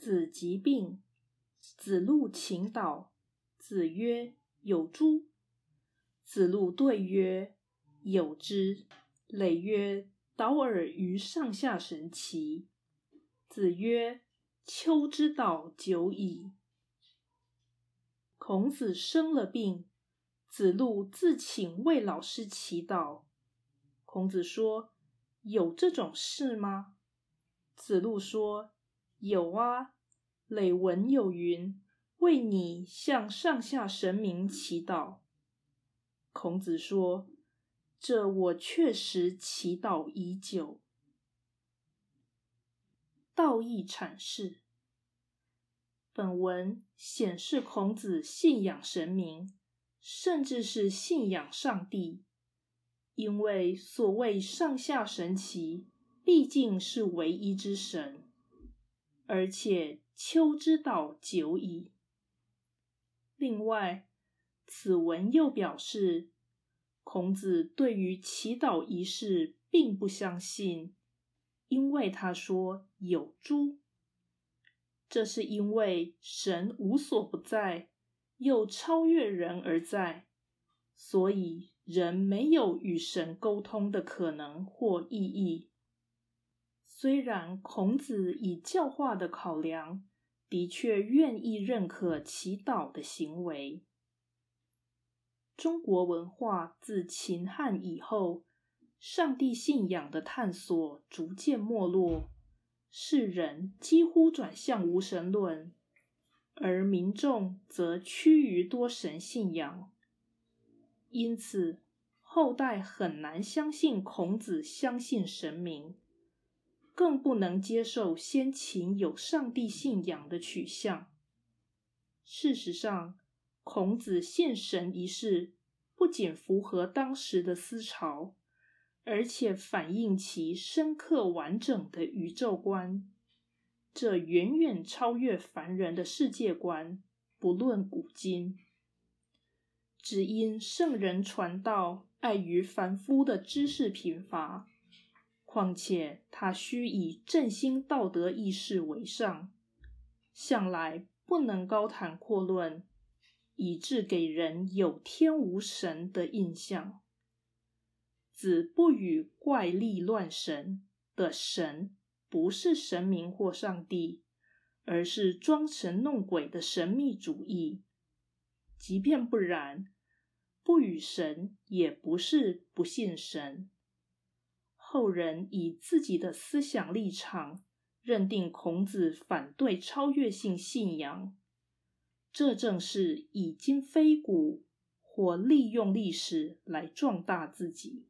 子疾病，子路请导。子曰：“有诸？”子路对曰：“有之。”累曰：“导尔于上下神奇。”子曰：“丘之道久矣。”孔子生了病，子路自请为老师祈祷。孔子说：“有这种事吗？”子路说：“有啊。”累闻有云：“为你向上下神明祈祷。”孔子说：“这我确实祈祷已久。”道义阐释。本文显示孔子信仰神明，甚至是信仰上帝，因为所谓上下神奇，毕竟是唯一之神，而且秋之道久矣。另外，此文又表示，孔子对于祈祷仪式并不相信，因为他说有诸。这是因为神无所不在，又超越人而在，所以人没有与神沟通的可能或意义。虽然孔子以教化的考量，的确愿意认可祈祷的行为。中国文化自秦汉以后，上帝信仰的探索逐渐没落。世人几乎转向无神论，而民众则趋于多神信仰。因此，后代很难相信孔子相信神明，更不能接受先秦有上帝信仰的取向。事实上，孔子信神一事不仅符合当时的思潮。而且反映其深刻完整的宇宙观，这远远超越凡人的世界观。不论古今，只因圣人传道碍于凡夫的知识贫乏，况且他须以振兴道德意识为上，向来不能高谈阔论，以致给人有天无神的印象。子不语怪力乱神的神，不是神明或上帝，而是装神弄鬼的神秘主义。即便不然，不与神也不是不信神。后人以自己的思想立场认定孔子反对超越性信仰，这正是以今非古，或利用历史来壮大自己。